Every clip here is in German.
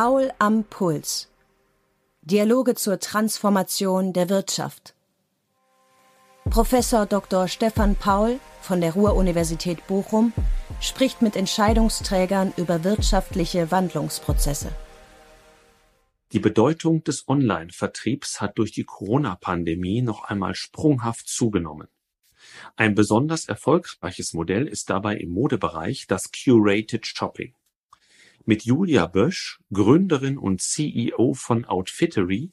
Paul am Puls. Dialoge zur Transformation der Wirtschaft. Professor Dr. Stefan Paul von der Ruhr-Universität Bochum spricht mit Entscheidungsträgern über wirtschaftliche Wandlungsprozesse. Die Bedeutung des Online-Vertriebs hat durch die Corona-Pandemie noch einmal sprunghaft zugenommen. Ein besonders erfolgreiches Modell ist dabei im Modebereich das Curated Shopping. Mit Julia Bösch, Gründerin und CEO von Outfittery,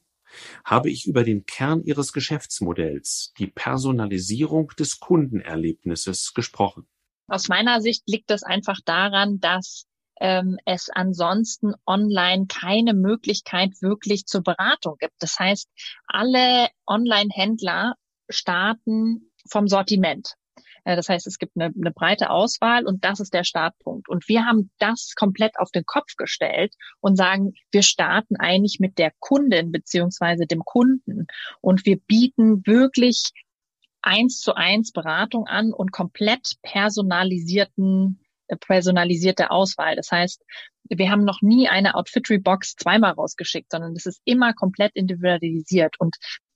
habe ich über den Kern ihres Geschäftsmodells, die Personalisierung des Kundenerlebnisses, gesprochen. Aus meiner Sicht liegt es einfach daran, dass ähm, es ansonsten online keine Möglichkeit wirklich zur Beratung gibt. Das heißt, alle Online-Händler starten vom Sortiment. Äh, das heißt, es gibt eine, eine breite Auswahl und das ist der Startpunkt. Und wir haben das komplett auf den Kopf gestellt und sagen, wir starten eigentlich mit der Kundin beziehungsweise dem Kunden und wir bieten wirklich eins zu eins Beratung an und komplett personalisierten äh, personalisierte Auswahl. Das heißt, wir haben noch nie eine Outfittery-Box zweimal rausgeschickt, sondern es ist immer komplett individualisiert. Und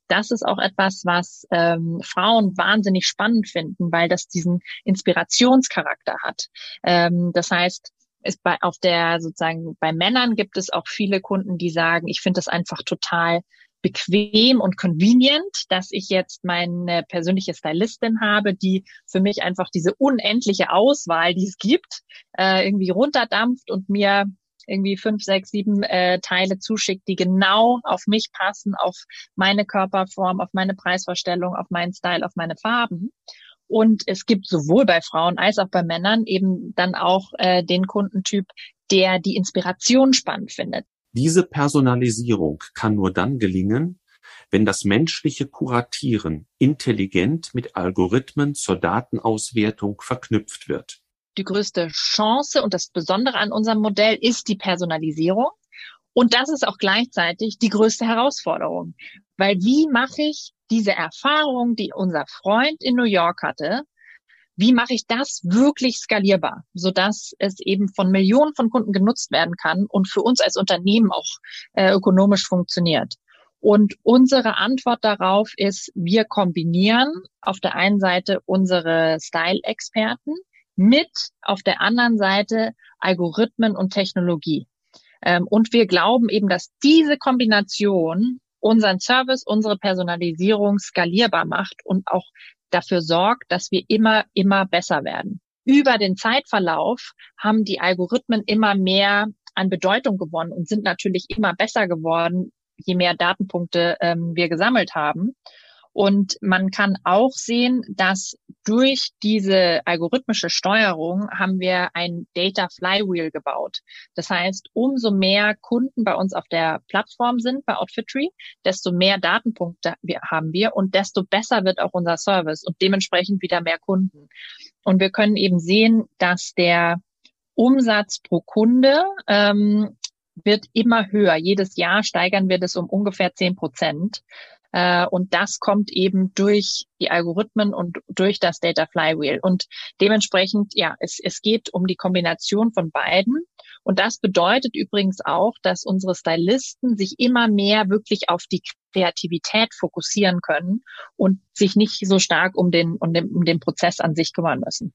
das ist auch etwas, was ähm, Frauen wahnsinnig spannend finden, weil das diesen Inspirationscharakter hat. Ähm, das heißt, ist bei auf der sozusagen bei Männern gibt es auch viele Kunden, die sagen, ich finde das einfach total bequem und convenient, dass ich jetzt meine persönliche Stylistin habe, die für mich einfach diese unendliche Auswahl, die es gibt, äh, irgendwie runterdampft und mir irgendwie fünf, sechs, sieben äh, Teile zuschickt, die genau auf mich passen, auf meine Körperform, auf meine Preisvorstellung, auf meinen Style, auf meine Farben. Und es gibt sowohl bei Frauen als auch bei Männern eben dann auch äh, den Kundentyp, der die Inspiration spannend findet. Diese Personalisierung kann nur dann gelingen, wenn das menschliche Kuratieren intelligent mit Algorithmen zur Datenauswertung verknüpft wird die größte Chance und das Besondere an unserem Modell ist die Personalisierung. Und das ist auch gleichzeitig die größte Herausforderung. Weil wie mache ich diese Erfahrung, die unser Freund in New York hatte, wie mache ich das wirklich skalierbar, sodass es eben von Millionen von Kunden genutzt werden kann und für uns als Unternehmen auch äh, ökonomisch funktioniert? Und unsere Antwort darauf ist, wir kombinieren auf der einen Seite unsere Style-Experten mit auf der anderen Seite Algorithmen und Technologie. Ähm, und wir glauben eben, dass diese Kombination unseren Service, unsere Personalisierung skalierbar macht und auch dafür sorgt, dass wir immer, immer besser werden. Über den Zeitverlauf haben die Algorithmen immer mehr an Bedeutung gewonnen und sind natürlich immer besser geworden, je mehr Datenpunkte ähm, wir gesammelt haben. Und man kann auch sehen, dass durch diese algorithmische Steuerung haben wir ein Data Flywheel gebaut. Das heißt, umso mehr Kunden bei uns auf der Plattform sind, bei Outfitry, desto mehr Datenpunkte haben wir und desto besser wird auch unser Service und dementsprechend wieder mehr Kunden. Und wir können eben sehen, dass der Umsatz pro Kunde ähm, wird immer höher. Jedes Jahr steigern wir das um ungefähr zehn Prozent. Äh, und das kommt eben durch die Algorithmen und durch das Data Flywheel. Und dementsprechend, ja, es, es geht um die Kombination von beiden. Und das bedeutet übrigens auch, dass unsere Stylisten sich immer mehr wirklich auf die Kreativität fokussieren können und sich nicht so stark um den, um den, um den Prozess an sich kümmern müssen.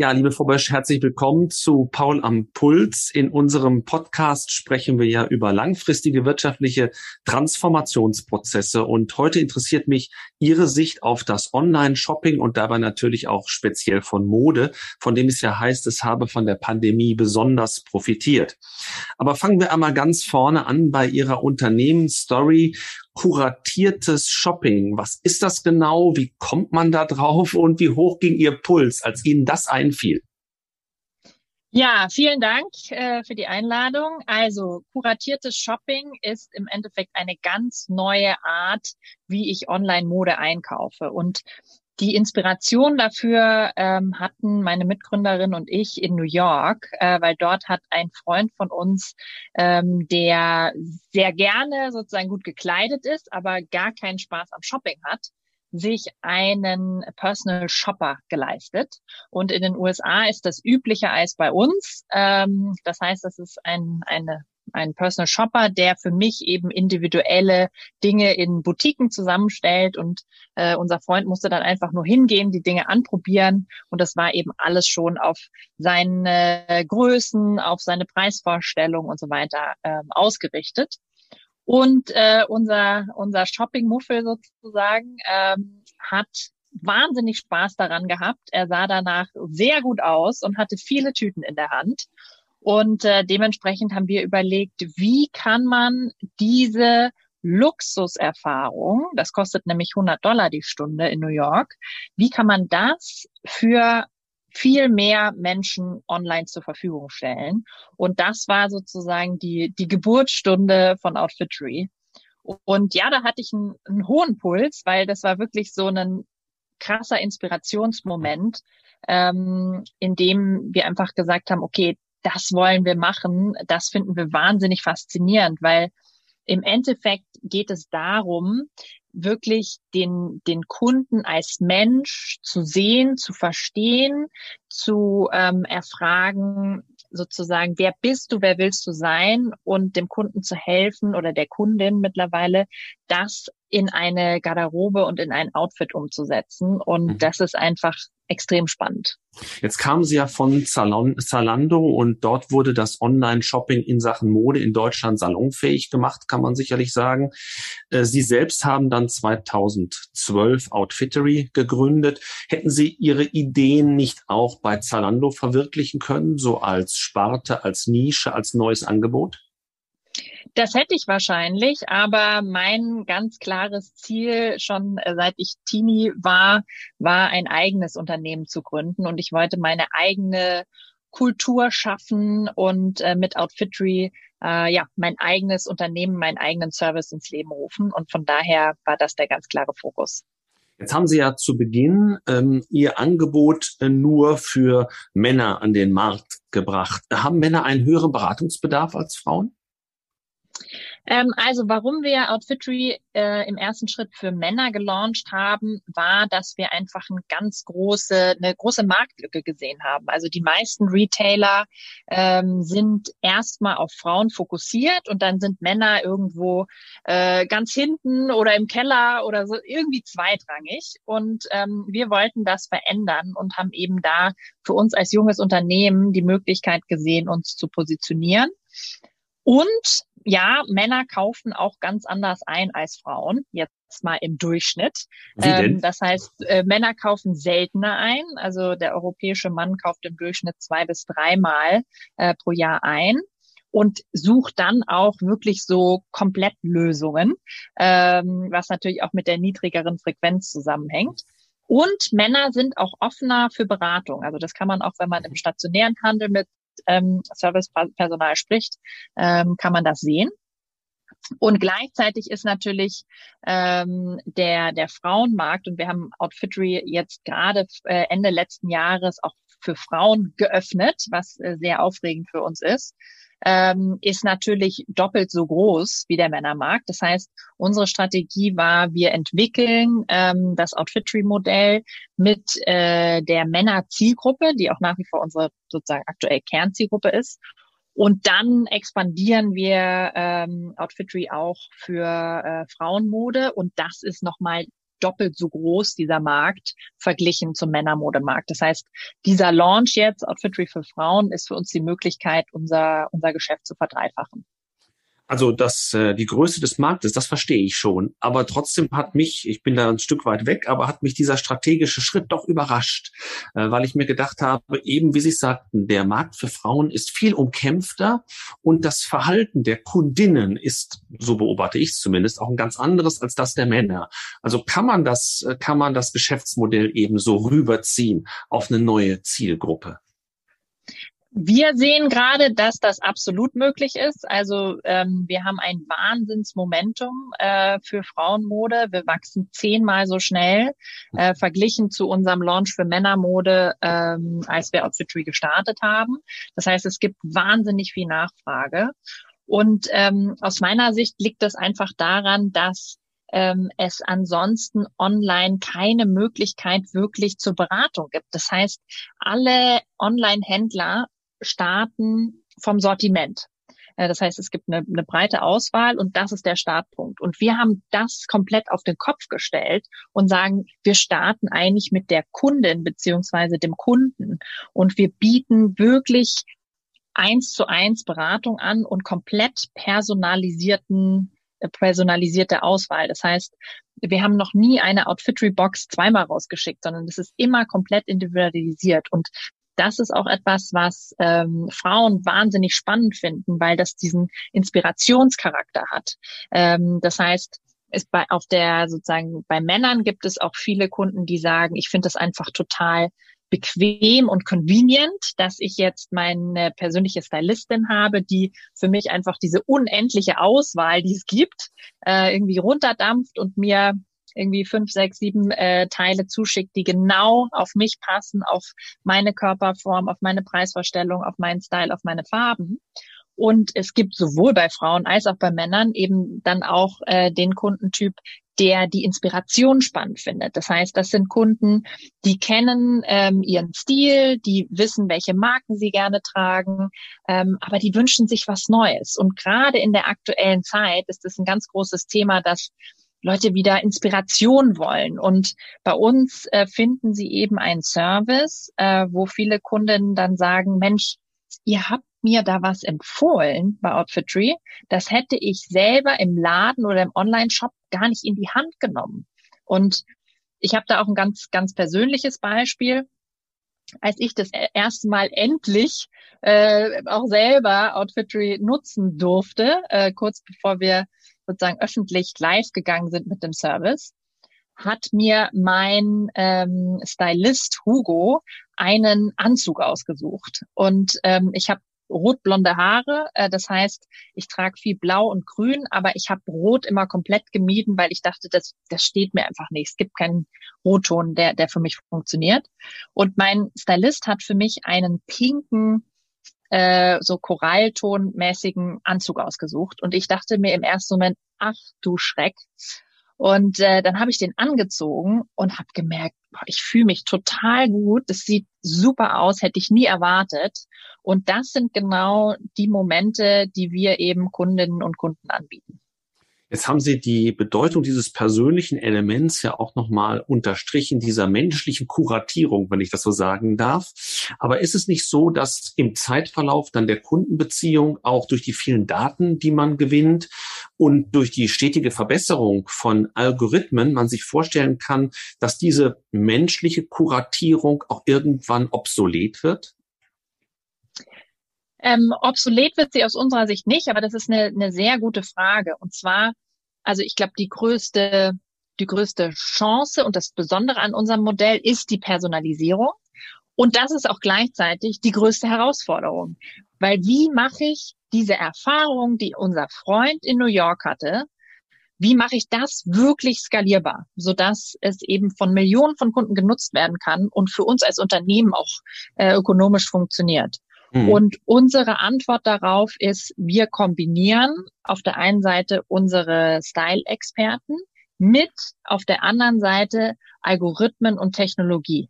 Ja, liebe Frau Bösch, herzlich willkommen zu Paul am Puls. In unserem Podcast sprechen wir ja über langfristige wirtschaftliche Transformationsprozesse. Und heute interessiert mich Ihre Sicht auf das Online-Shopping und dabei natürlich auch speziell von Mode, von dem es ja heißt, es habe von der Pandemie besonders profitiert. Aber fangen wir einmal ganz vorne an bei Ihrer Unternehmensstory kuratiertes Shopping. Was ist das genau? Wie kommt man da drauf? Und wie hoch ging Ihr Puls, als Ihnen das einfiel? Ja, vielen Dank äh, für die Einladung. Also kuratiertes Shopping ist im Endeffekt eine ganz neue Art, wie ich Online-Mode einkaufe. Und Die Inspiration dafür ähm, hatten meine Mitgründerin und ich in New York, äh, weil dort hat ein Freund von uns, ähm, der sehr gerne sozusagen gut gekleidet ist, aber gar keinen Spaß am Shopping hat, sich einen Personal Shopper geleistet. Und in den USA ist das üblicher als bei uns. Ähm, das heißt, das ist ein, eine ein Personal Shopper, der für mich eben individuelle Dinge in Boutiquen zusammenstellt und äh, unser Freund musste dann einfach nur hingehen, die Dinge anprobieren und das war eben alles schon auf seine Größen, auf seine Preisvorstellung und so weiter ähm, ausgerichtet. Und äh, unser, unser Shopping-Muffel sozusagen ähm, hat wahnsinnig Spaß daran gehabt. Er sah danach sehr gut aus und hatte viele Tüten in der Hand. Und äh, dementsprechend haben wir überlegt, wie kann man diese Luxuserfahrung, das kostet nämlich 100 Dollar die Stunde in New York, wie kann man das für viel mehr Menschen online zur Verfügung stellen. Und das war sozusagen die, die Geburtsstunde von Outfittery. Und ja, da hatte ich einen, einen hohen Puls, weil das war wirklich so ein krasser Inspirationsmoment, ähm, in dem wir einfach gesagt haben, okay, das wollen wir machen. Das finden wir wahnsinnig faszinierend, weil im Endeffekt geht es darum, wirklich den, den Kunden als Mensch zu sehen, zu verstehen, zu ähm, erfragen, sozusagen, wer bist du, wer willst du sein und dem Kunden zu helfen oder der Kundin mittlerweile, das in eine Garderobe und in ein Outfit umzusetzen. Und mhm. das ist einfach extrem spannend. Jetzt kamen Sie ja von Zalando und dort wurde das Online-Shopping in Sachen Mode in Deutschland salonfähig gemacht, kann man sicherlich sagen. Äh, Sie selbst haben dann 2012 Outfittery gegründet. Hätten Sie Ihre Ideen nicht auch bei Zalando verwirklichen können, so als Sparte, als Nische, als neues Angebot? Das hätte ich wahrscheinlich, aber mein ganz klares Ziel schon äh, seit ich Teenie war, war ein eigenes Unternehmen zu gründen und ich wollte meine eigene Kultur schaffen und äh, mit Outfittery äh, ja mein eigenes Unternehmen, meinen eigenen Service ins Leben rufen und von daher war das der ganz klare Fokus. Jetzt haben Sie ja zu Beginn ähm, Ihr Angebot äh, nur für Männer an den Markt gebracht. Haben Männer einen höheren Beratungsbedarf als Frauen? Ähm, also warum wir Outfittery äh, im ersten Schritt für Männer gelauncht haben, war, dass wir einfach eine ganz große, eine große Marktlücke gesehen haben. Also die meisten Retailer ähm, sind erstmal auf Frauen fokussiert und dann sind Männer irgendwo äh, ganz hinten oder im Keller oder so irgendwie zweitrangig. Und ähm, wir wollten das verändern und haben eben da für uns als junges Unternehmen die Möglichkeit gesehen, uns zu positionieren. Und ja, Männer kaufen auch ganz anders ein als Frauen, jetzt mal im Durchschnitt. Ähm, das heißt, äh, Männer kaufen seltener ein. Also der europäische Mann kauft im Durchschnitt zwei bis dreimal äh, pro Jahr ein und sucht dann auch wirklich so Komplettlösungen, ähm, was natürlich auch mit der niedrigeren Frequenz zusammenhängt. Und Männer sind auch offener für Beratung. Also das kann man auch, wenn man im stationären Handel mit ähm, Servicepersonal spricht, ähm, kann man das sehen. Und gleichzeitig ist natürlich ähm, der, der Frauenmarkt, und wir haben Outfittery jetzt gerade äh, Ende letzten Jahres auch für Frauen geöffnet, was äh, sehr aufregend für uns ist ähm, ist natürlich doppelt so groß wie der Männermarkt. Das heißt, unsere Strategie war, wir entwickeln ähm, das Outfittery-Modell mit äh, der Männerzielgruppe, die auch nach wie vor unsere sozusagen aktuell Kernzielgruppe ist. Und dann expandieren wir ähm, Outfittery auch für äh, Frauenmode und das ist nochmal doppelt so groß, dieser Markt, verglichen zum Männermodemarkt. Das heißt, dieser Launch jetzt, Outfitry für Frauen, ist für uns die Möglichkeit, unser, unser Geschäft zu verdreifachen. Also das, äh, die Größe des Marktes, das verstehe ich schon. Aber trotzdem hat mich, ich bin da ein Stück weit weg, aber hat mich dieser strategische Schritt doch überrascht, äh, weil ich mir gedacht habe, eben wie Sie sagten, der Markt für Frauen ist viel umkämpfter und das Verhalten der Kundinnen ist, so beobachte ich es zumindest, auch ein ganz anderes als das der Männer. Also kann man das, äh, kann man das Geschäftsmodell eben so rüberziehen auf eine neue Zielgruppe? Wir sehen gerade, dass das absolut möglich ist. Also ähm, wir haben ein Wahnsinnsmomentum äh, für Frauenmode. Wir wachsen zehnmal so schnell äh, verglichen zu unserem Launch für Männermode, ähm, als wir Outfitry gestartet haben. Das heißt, es gibt wahnsinnig viel Nachfrage. Und ähm, aus meiner Sicht liegt das einfach daran, dass ähm, es ansonsten online keine Möglichkeit wirklich zur Beratung gibt. Das heißt, alle Online-Händler starten vom Sortiment. Äh, das heißt, es gibt eine, eine, breite Auswahl und das ist der Startpunkt. Und wir haben das komplett auf den Kopf gestellt und sagen, wir starten eigentlich mit der Kundin beziehungsweise dem Kunden und wir bieten wirklich eins zu eins Beratung an und komplett personalisierten äh, personalisierte Auswahl. Das heißt, wir haben noch nie eine Outfittery-Box zweimal rausgeschickt, sondern es ist immer komplett individualisiert. Und das ist auch etwas, was ähm, Frauen wahnsinnig spannend finden, weil das diesen Inspirationscharakter hat. Ähm, das heißt, ist bei auf der sozusagen bei Männern gibt es auch viele Kunden, die sagen, ich finde das einfach total bequem und convenient, dass ich jetzt meine persönliche Stylistin habe, die für mich einfach diese unendliche Auswahl, die es gibt, äh, irgendwie runterdampft und mir irgendwie fünf, sechs, sieben äh, Teile zuschickt, die genau auf mich passen, auf meine Körperform, auf meine Preisvorstellung, auf meinen Style, auf meine Farben. Und es gibt sowohl bei Frauen als auch bei Männern eben dann auch äh, den Kundentyp, der die Inspiration spannend findet. Das heißt, das sind Kunden, die kennen ähm, ihren Stil, die wissen, welche Marken sie gerne tragen, ähm, aber die wünschen sich was Neues. Und gerade in der aktuellen Zeit ist es ein ganz großes Thema, dass Leute wieder Inspiration wollen. Und bei uns äh, finden sie eben einen Service, äh, wo viele Kunden dann sagen, Mensch, ihr habt mir da was empfohlen bei Outfitry. Das hätte ich selber im Laden oder im Online-Shop gar nicht in die Hand genommen. Und ich habe da auch ein ganz, ganz persönliches Beispiel. Als ich das e-, erste Mal endlich äh, auch selber Outfitry nutzen durfte, äh, kurz bevor wir sozusagen öffentlich live gegangen sind mit dem Service, hat mir mein ähm, Stylist Hugo einen Anzug ausgesucht. Und ähm, ich habe rotblonde Haare. Äh, das heißt, ich trage viel Blau und Grün, aber ich habe Rot immer komplett gemieden, weil ich dachte, das, das steht mir einfach nicht. Es gibt keinen Rotton, der, der für mich funktioniert. Und mein Stylist hat für mich einen pinken äh, so Koralltonmäßigen Anzug ausgesucht. Und ich dachte mir im ersten Moment, ach du Schreck. Und äh, dann habe ich den angezogen und habe gemerkt, boah, ich fühle mich total gut. Das sieht super aus, hätte ich nie erwartet. Und das sind genau die Momente, die wir eben Kundinnen und Kunden anbieten. Jetzt haben Sie die Bedeutung dieses persönlichen Elements ja auch nochmal unterstrichen, dieser menschlichen Kuratierung, wenn ich das so sagen darf. Aber ist es nicht so, dass im Zeitverlauf dann der Kundenbeziehung auch durch die vielen Daten, die man gewinnt und durch die stetige Verbesserung von Algorithmen man sich vorstellen kann, dass diese menschliche Kuratierung auch irgendwann obsolet wird? Ähm, obsolet wird sie aus unserer Sicht nicht, aber das ist eine, eine sehr gute Frage. Und zwar, also ich glaube, die größte, die größte Chance und das Besondere an unserem Modell ist die Personalisierung. Und das ist auch gleichzeitig die größte Herausforderung. Weil wie mache ich diese Erfahrung, die unser Freund in New York hatte, wie mache ich das wirklich skalierbar, sodass es eben von Millionen von Kunden genutzt werden kann und für uns als Unternehmen auch äh, ökonomisch funktioniert? Mhm. Und unsere Antwort darauf ist, wir kombinieren auf der einen Seite unsere Style-Experten mit auf der anderen Seite Algorithmen und Technologie.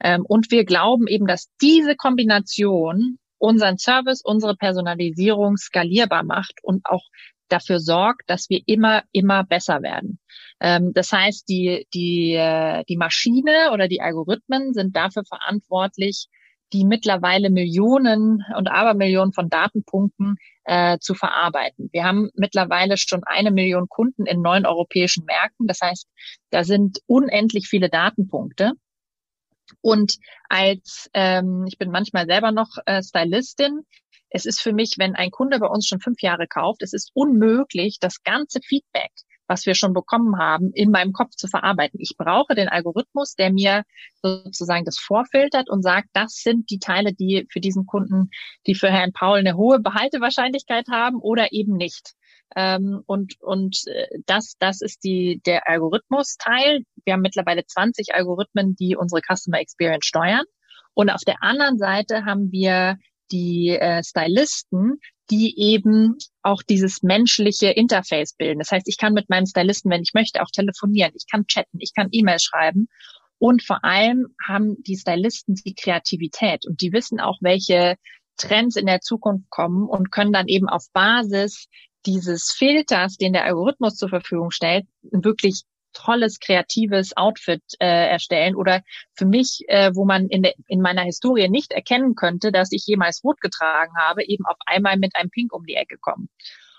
Ähm, und wir glauben eben, dass diese Kombination unseren Service, unsere Personalisierung skalierbar macht und auch dafür sorgt, dass wir immer, immer besser werden. Ähm, das heißt, die, die, äh, die Maschine oder die Algorithmen sind dafür verantwortlich, die mittlerweile Millionen und Abermillionen von Datenpunkten äh, zu verarbeiten. Wir haben mittlerweile schon eine Million Kunden in neun europäischen Märkten. Das heißt, da sind unendlich viele Datenpunkte. Und als ähm, ich bin manchmal selber noch äh, Stylistin, es ist für mich, wenn ein Kunde bei uns schon fünf Jahre kauft, es ist unmöglich, das ganze Feedback, was wir schon bekommen haben, in meinem Kopf zu verarbeiten. Ich brauche den Algorithmus, der mir sozusagen das vorfiltert und sagt, das sind die Teile, die für diesen Kunden, die für Herrn Paul eine hohe Behaltewahrscheinlichkeit haben oder eben nicht. Ähm, und und äh, das, das ist die, der Algorithmus-Teil. Wir haben mittlerweile 20 Algorithmen, die unsere Customer Experience steuern. Und auf der anderen Seite haben wir die äh, Stylisten, die eben auch dieses menschliche Interface bilden. Das heißt, ich kann mit meinem Stylisten, wenn ich möchte, auch telefonieren, ich kann chatten, ich kann E-Mails schreiben. Und vor allem haben die Stylisten die Kreativität und die wissen auch, welche Trends in der Zukunft kommen und können dann eben auf Basis dieses Filters, den der Algorithmus zur Verfügung stellt, wirklich tolles, kreatives Outfit äh, erstellen oder für mich, äh, wo man in, der, in meiner Historie nicht erkennen könnte, dass ich jemals rot getragen habe, eben auf einmal mit einem Pink um die Ecke kommen.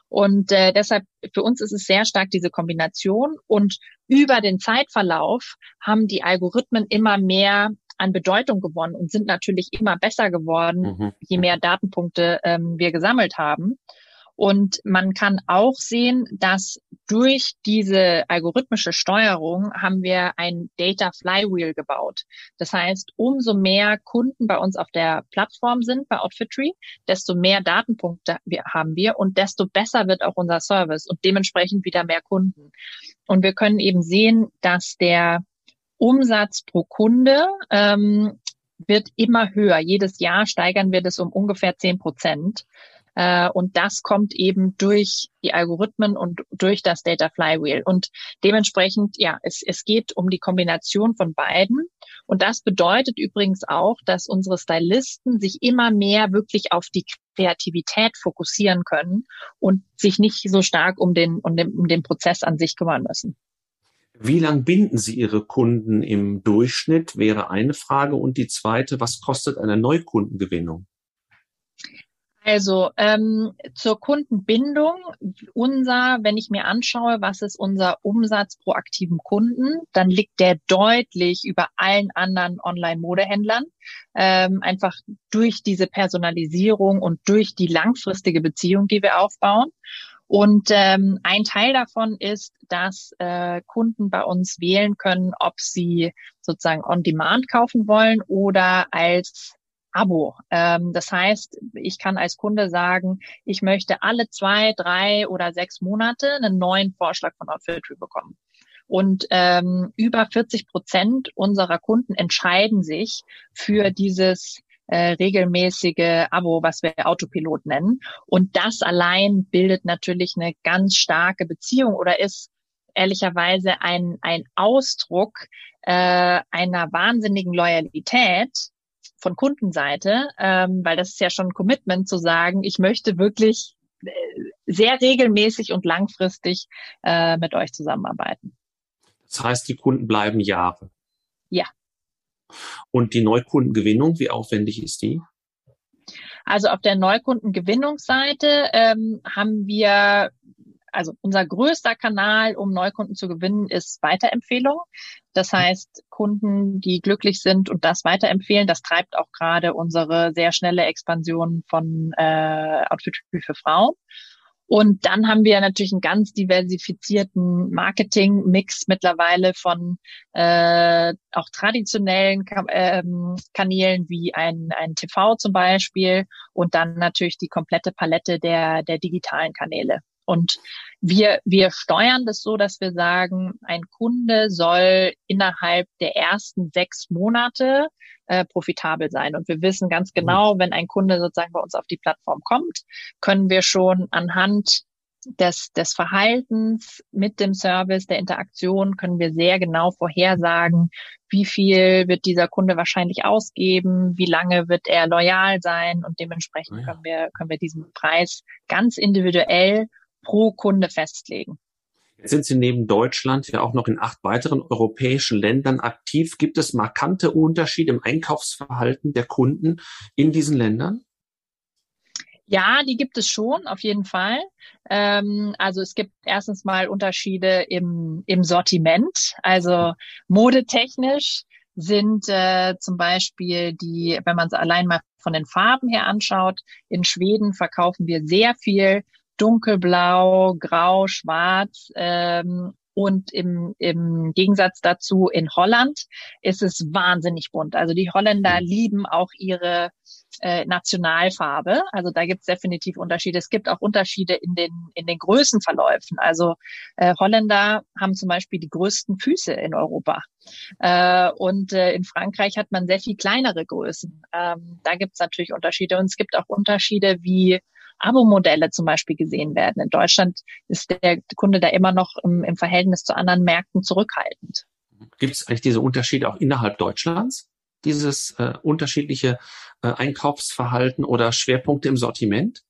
Und äh, deshalb für uns ist es sehr stark diese Kombination. Und über den Zeitverlauf haben die Algorithmen immer mehr an Bedeutung gewonnen und sind natürlich immer besser geworden, mhm. je mehr Datenpunkte ähm, wir gesammelt haben. Und man kann auch sehen, dass durch diese algorithmische Steuerung haben wir ein Data Flywheel gebaut. Das heißt, umso mehr Kunden bei uns auf der Plattform sind, bei Outfitry, desto mehr Datenpunkte haben wir und desto besser wird auch unser Service und dementsprechend wieder mehr Kunden. Und wir können eben sehen, dass der Umsatz pro Kunde ähm, wird immer höher. Jedes Jahr steigern wir das um ungefähr zehn Prozent. Äh, und das kommt eben durch die Algorithmen und durch das Data Flywheel. Und dementsprechend, ja, es, es geht um die Kombination von beiden. Und das bedeutet übrigens auch, dass unsere Stylisten sich immer mehr wirklich auf die Kreativität fokussieren können und sich nicht so stark um den, um den, um den Prozess an sich kümmern müssen. Wie lang binden Sie Ihre Kunden im Durchschnitt, wäre eine Frage. Und die zweite, was kostet eine Neukundengewinnung? Also ähm, zur Kundenbindung, unser, wenn ich mir anschaue, was ist unser Umsatz pro aktiven Kunden, dann liegt der deutlich über allen anderen Online-Modehändlern. Ähm, einfach durch diese Personalisierung und durch die langfristige Beziehung, die wir aufbauen. Und ähm, ein Teil davon ist, dass äh, Kunden bei uns wählen können, ob sie sozusagen on demand kaufen wollen oder als Abo. Ähm, das heißt, ich kann als Kunde sagen, ich möchte alle zwei, drei oder sechs Monate einen neuen Vorschlag von Outfitry bekommen. Und ähm, über 40 Prozent unserer Kunden entscheiden sich für dieses äh, regelmäßige Abo, was wir Autopilot nennen. Und das allein bildet natürlich eine ganz starke Beziehung oder ist ehrlicherweise ein, ein Ausdruck äh, einer wahnsinnigen Loyalität von Kundenseite, ähm, weil das ist ja schon ein Commitment zu sagen, ich möchte wirklich äh, sehr regelmäßig und langfristig äh, mit euch zusammenarbeiten. Das heißt, die Kunden bleiben Jahre. Ja. Und die Neukundengewinnung, wie aufwendig ist die? Also auf der Neukundengewinnungsseite ähm, haben wir also unser größter Kanal, um Neukunden zu gewinnen, ist Weiterempfehlung. Das heißt, Kunden, die glücklich sind und das weiterempfehlen, das treibt auch gerade unsere sehr schnelle Expansion von äh, Outfitry für Frauen. Und dann haben wir natürlich einen ganz diversifizierten Marketing-Mix mittlerweile von äh, auch traditionellen Ka ähm, Kanälen wie ein, ein TV zum Beispiel und dann natürlich die komplette Palette der, der digitalen Kanäle. Und wir, wir steuern das so, dass wir sagen, ein Kunde soll innerhalb der ersten sechs Monate äh, profitabel sein. Und wir wissen ganz mhm. genau, wenn ein Kunde sozusagen bei uns auf die Plattform kommt, können wir schon anhand des, des Verhaltens mit dem Service, der Interaktion, können wir sehr genau vorhersagen, wie viel wird dieser Kunde wahrscheinlich ausgeben, wie lange wird er loyal sein und dementsprechend oh können wir, können wir diesen Preis ganz individuell pro Kunde festlegen. Jetzt sind Sie neben Deutschland ja auch noch in acht weiteren europäischen Ländern aktiv. Gibt es markante Unterschiede im Einkaufsverhalten der Kunden in diesen Ländern? Ja, die gibt es schon, auf jeden Fall. Ähm, also es gibt erstens mal Unterschiede im, im Sortiment. Also modetechnisch sind äh, zum Beispiel die, wenn man es allein mal von den Farben her anschaut, in Schweden verkaufen wir sehr viel dunkelblau, grau, schwarz. Ähm, und im, im Gegensatz dazu in Holland ist es wahnsinnig bunt. Also die Holländer mhm. lieben auch ihre äh, Nationalfarbe. Also da gibt es definitiv Unterschiede. Es gibt auch Unterschiede in den, in den Größenverläufen. Also äh, Holländer haben zum Beispiel die größten Füße in Europa. Äh, und äh, in Frankreich hat man sehr viel kleinere Größen. Ähm, da gibt es natürlich Unterschiede. Und es gibt auch Unterschiede, wie Abo-Modelle zum Beispiel gesehen werden. In Deutschland ist der Kunde da immer noch im, im Verhältnis zu anderen Märkten zurückhaltend. Gibt es eigentlich diese Unterschiede auch innerhalb Deutschlands? Dieses äh, unterschiedliche äh, Einkaufsverhalten oder Schwerpunkte im Sortiment?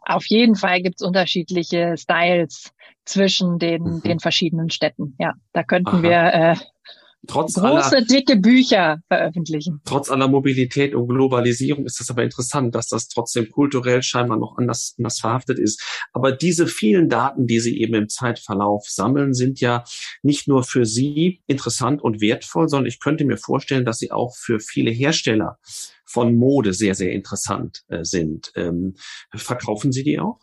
Auf jeden Fall gibt es unterschiedliche Styles zwischen den, mhm. den verschiedenen Städten. Ja, da könnten Aha. wir äh, trotz große, aller, dicke Bücher veröffentlichen. Trotz aller Mobilität und Globalisierung ist das aber interessant, dass das trotzdem kulturell scheinbar noch anders, anders verhaftet ist. Aber diese vielen Daten, die Sie eben im Zeitverlauf sammeln, sind ja nicht nur für Sie interessant und wertvoll, sondern ich könnte mir vorstellen, dass sie auch für viele Hersteller von Mode sehr, sehr interessant äh, sind. Ähm, verkaufen Sie die auch?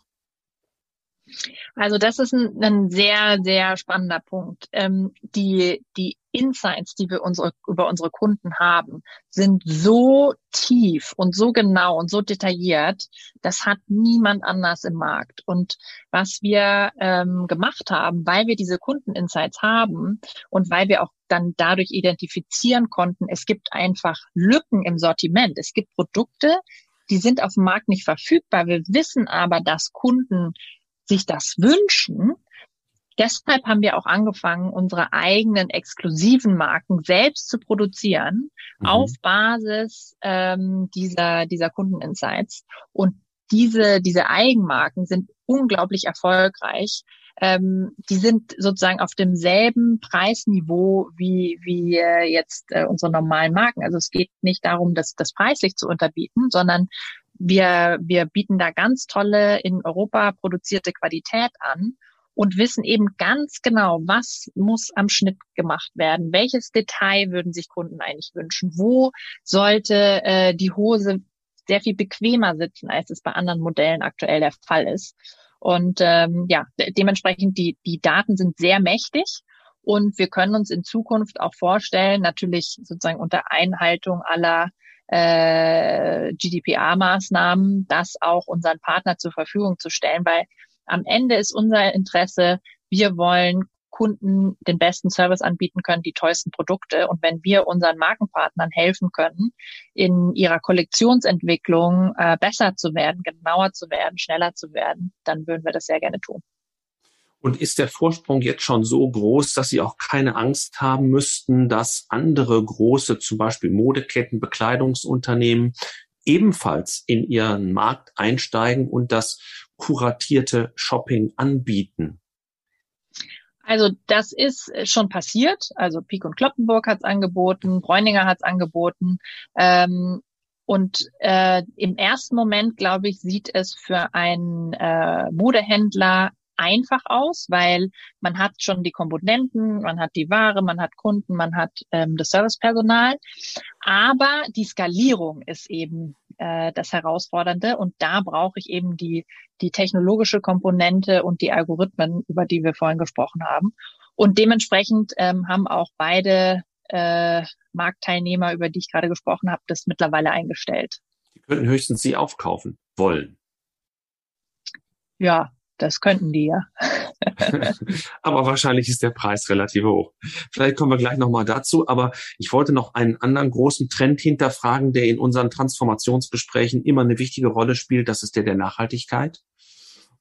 Also das ist ein, ein sehr, sehr spannender Punkt. Ähm, die, die Insights, die wir unsere, über unsere Kunden haben, sind so tief und so genau und so detailliert, das hat niemand anders im Markt. Und was wir ähm, gemacht haben, weil wir diese Kundeninsights haben und weil wir auch dann dadurch identifizieren konnten, es gibt einfach Lücken im Sortiment. Es gibt Produkte, die sind auf dem Markt nicht verfügbar. Wir wissen aber, dass Kunden sich das wünschen. Deshalb haben wir auch angefangen, unsere eigenen exklusiven Marken selbst zu produzieren mhm. auf Basis ähm, dieser, dieser Kundeninsights. Und diese, diese Eigenmarken sind unglaublich erfolgreich. Ähm, die sind sozusagen auf demselben Preisniveau wie, wie äh, jetzt äh, unsere normalen Marken. Also es geht nicht darum, das, das preislich zu unterbieten, sondern wir, wir bieten da ganz tolle in Europa produzierte Qualität an und wissen eben ganz genau, was muss am Schnitt gemacht werden, welches Detail würden sich Kunden eigentlich wünschen, wo sollte äh, die Hose sehr viel bequemer sitzen, als es bei anderen Modellen aktuell der Fall ist. Und ähm, ja, dementsprechend die, die Daten sind sehr mächtig und wir können uns in Zukunft auch vorstellen, natürlich sozusagen unter Einhaltung aller äh, GDPR-Maßnahmen, das auch unseren Partner zur Verfügung zu stellen, weil am Ende ist unser Interesse, wir wollen Kunden den besten Service anbieten können, die tollsten Produkte. Und wenn wir unseren Markenpartnern helfen können, in ihrer Kollektionsentwicklung äh, besser zu werden, genauer zu werden, schneller zu werden, dann würden wir das sehr gerne tun. Und ist der Vorsprung jetzt schon so groß, dass Sie auch keine Angst haben müssten, dass andere große, zum Beispiel Modeketten, Bekleidungsunternehmen, ebenfalls in ihren Markt einsteigen und das kuratierte Shopping anbieten? Also das ist schon passiert. Also Pieck und Kloppenburg hat es angeboten, Bräuninger hat es angeboten. Ähm, und äh, im ersten Moment, glaube ich, sieht es für einen äh, Modehändler einfach aus, weil man hat schon die Komponenten, man hat die Ware, man hat Kunden, man hat ähm, das Servicepersonal. Aber die Skalierung ist eben äh, das Herausfordernde und da brauche ich eben die, die technologische Komponente und die Algorithmen, über die wir vorhin gesprochen haben. Und dementsprechend ähm, haben auch beide äh, Marktteilnehmer, über die ich gerade gesprochen habe, das mittlerweile eingestellt. Die könnten höchstens Sie aufkaufen wollen. Ja, das könnten die ja. aber wahrscheinlich ist der Preis relativ hoch. Vielleicht kommen wir gleich nochmal dazu, aber ich wollte noch einen anderen großen Trend hinterfragen, der in unseren Transformationsgesprächen immer eine wichtige Rolle spielt. Das ist der der Nachhaltigkeit.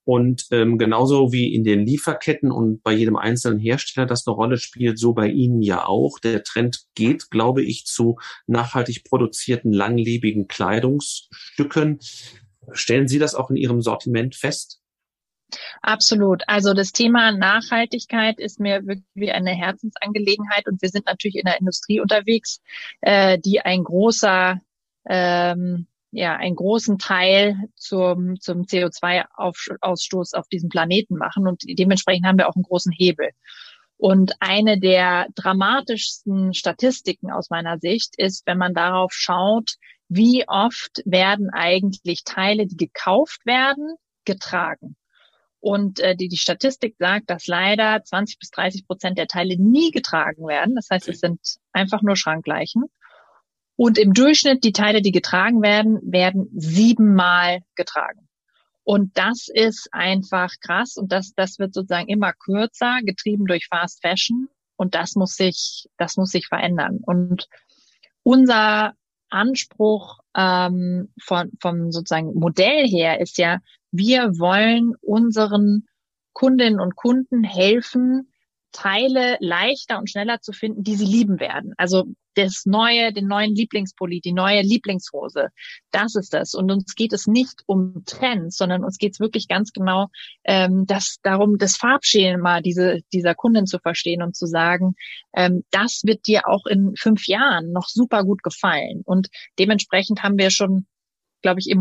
Und ähm, genauso wie in den Lieferketten und bei jedem einzelnen Hersteller das eine Rolle spielt, so bei Ihnen ja auch. Der Trend geht, glaube ich, zu nachhaltig produzierten, langlebigen Kleidungsstücken. Stellen Sie das auch in Ihrem Sortiment fest? Absolut. Also das Thema Nachhaltigkeit ist mir wirklich eine Herzensangelegenheit und wir sind natürlich in der Industrie unterwegs, äh, die ein großer ähm, ja, einen großen Teil zum, zum CO2-Ausstoß auf diesem Planeten machen und dementsprechend haben wir auch einen großen Hebel. Und eine der dramatischsten Statistiken aus meiner Sicht ist, wenn man darauf schaut, wie oft werden eigentlich Teile, die gekauft werden, getragen. Und äh, die, die Statistik sagt, dass leider 20 bis 30 Prozent der Teile nie getragen werden. Das heißt, es sind einfach nur Schrankleichen. Und im Durchschnitt die Teile, die getragen werden, werden siebenmal getragen. Und das ist einfach krass und das, das wird sozusagen immer kürzer, getrieben durch Fast Fashion. Und das muss sich, das muss sich verändern. Und unser Anspruch ähm, von, vom sozusagen Modell her ist ja, wir wollen unseren Kundinnen und Kunden helfen, Teile leichter und schneller zu finden, die sie lieben werden. Also das neue, den neuen Lieblingspulli, die neue Lieblingshose. Das ist das. Und uns geht es nicht um Trends, sondern uns geht es wirklich ganz genau ähm, das, darum, das Farbschema diese, dieser Kundin zu verstehen und zu sagen, ähm, das wird dir auch in fünf Jahren noch super gut gefallen. Und dementsprechend haben wir schon, glaube ich, im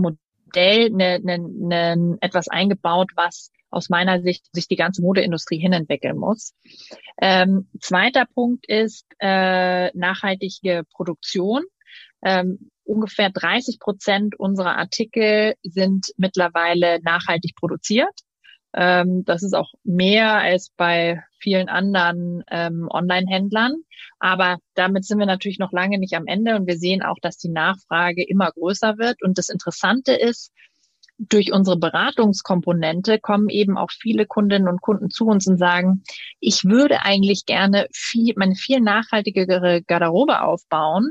Modell ne, ne, ne, etwas eingebaut, was aus meiner Sicht sich die ganze Modeindustrie hinentwickeln muss. Ähm, zweiter Punkt ist äh, nachhaltige Produktion. Ähm, ungefähr 30 Prozent unserer Artikel sind mittlerweile nachhaltig produziert. Ähm, das ist auch mehr als bei vielen anderen ähm, Online-Händlern. Aber damit sind wir natürlich noch lange nicht am Ende und wir sehen auch, dass die Nachfrage immer größer wird. Und das Interessante ist, durch unsere Beratungskomponente kommen eben auch viele Kundinnen und Kunden zu uns und sagen, ich würde eigentlich gerne viel, meine viel nachhaltigere Garderobe aufbauen,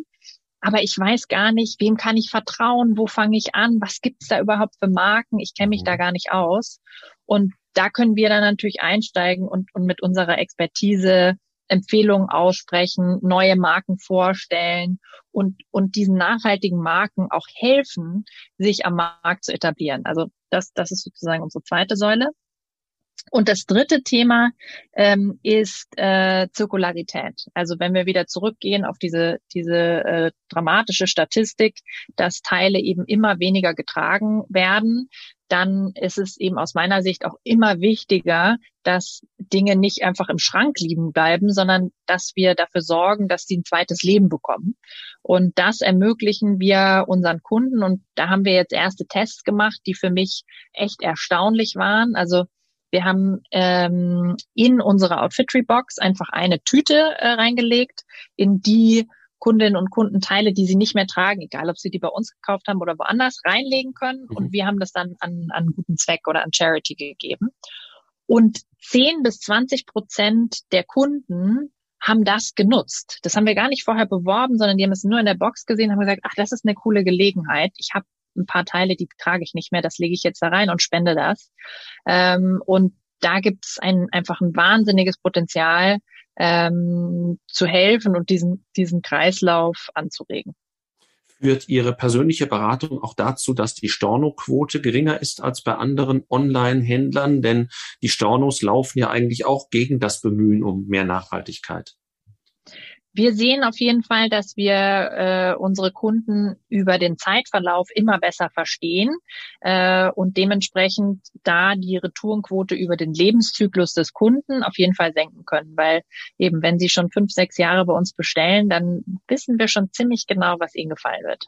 aber ich weiß gar nicht, wem kann ich vertrauen, wo fange ich an, was gibt's da überhaupt für Marken, ich kenne mich da mhm. gar nicht aus. Und da können wir dann natürlich einsteigen und, und mit unserer Expertise Empfehlungen aussprechen, neue Marken vorstellen und, und diesen nachhaltigen Marken auch helfen, sich am Markt zu etablieren. Also das, das ist sozusagen unsere zweite Säule. Und das dritte Thema ähm, ist äh, Zirkularität. Also wenn wir wieder zurückgehen auf diese, diese äh, dramatische Statistik, dass Teile eben immer weniger getragen werden, dann ist es eben aus meiner Sicht auch immer wichtiger, dass Dinge nicht einfach im Schrank liegen bleiben, sondern dass wir dafür sorgen, dass sie ein zweites Leben bekommen. Und das ermöglichen wir unseren Kunden. Und da haben wir jetzt erste Tests gemacht, die für mich echt erstaunlich waren. Also wir haben ähm, in unsere Outfitry Box einfach eine Tüte äh, reingelegt, in die Kundinnen und Kunden Teile, die sie nicht mehr tragen, egal ob sie die bei uns gekauft haben oder woanders, reinlegen können. Mhm. Und wir haben das dann an, an guten Zweck oder an Charity gegeben. Und 10 bis 20 Prozent der Kunden haben das genutzt. Das haben wir gar nicht vorher beworben, sondern die haben es nur in der Box gesehen, haben gesagt, ach, das ist eine coole Gelegenheit. Ich habe ein paar Teile, die trage ich nicht mehr, das lege ich jetzt da rein und spende das. Ähm, und da gibt es ein, einfach ein wahnsinniges Potenzial, ähm, zu helfen und diesen, diesen Kreislauf anzuregen. Führt Ihre persönliche Beratung auch dazu, dass die Stornoquote geringer ist als bei anderen Online-Händlern? Denn die Stornos laufen ja eigentlich auch gegen das Bemühen um mehr Nachhaltigkeit. Wir sehen auf jeden Fall, dass wir äh, unsere Kunden über den Zeitverlauf immer besser verstehen äh, und dementsprechend da die Retourenquote über den Lebenszyklus des Kunden auf jeden Fall senken können, weil eben wenn sie schon fünf, sechs Jahre bei uns bestellen, dann wissen wir schon ziemlich genau, was ihnen gefallen wird.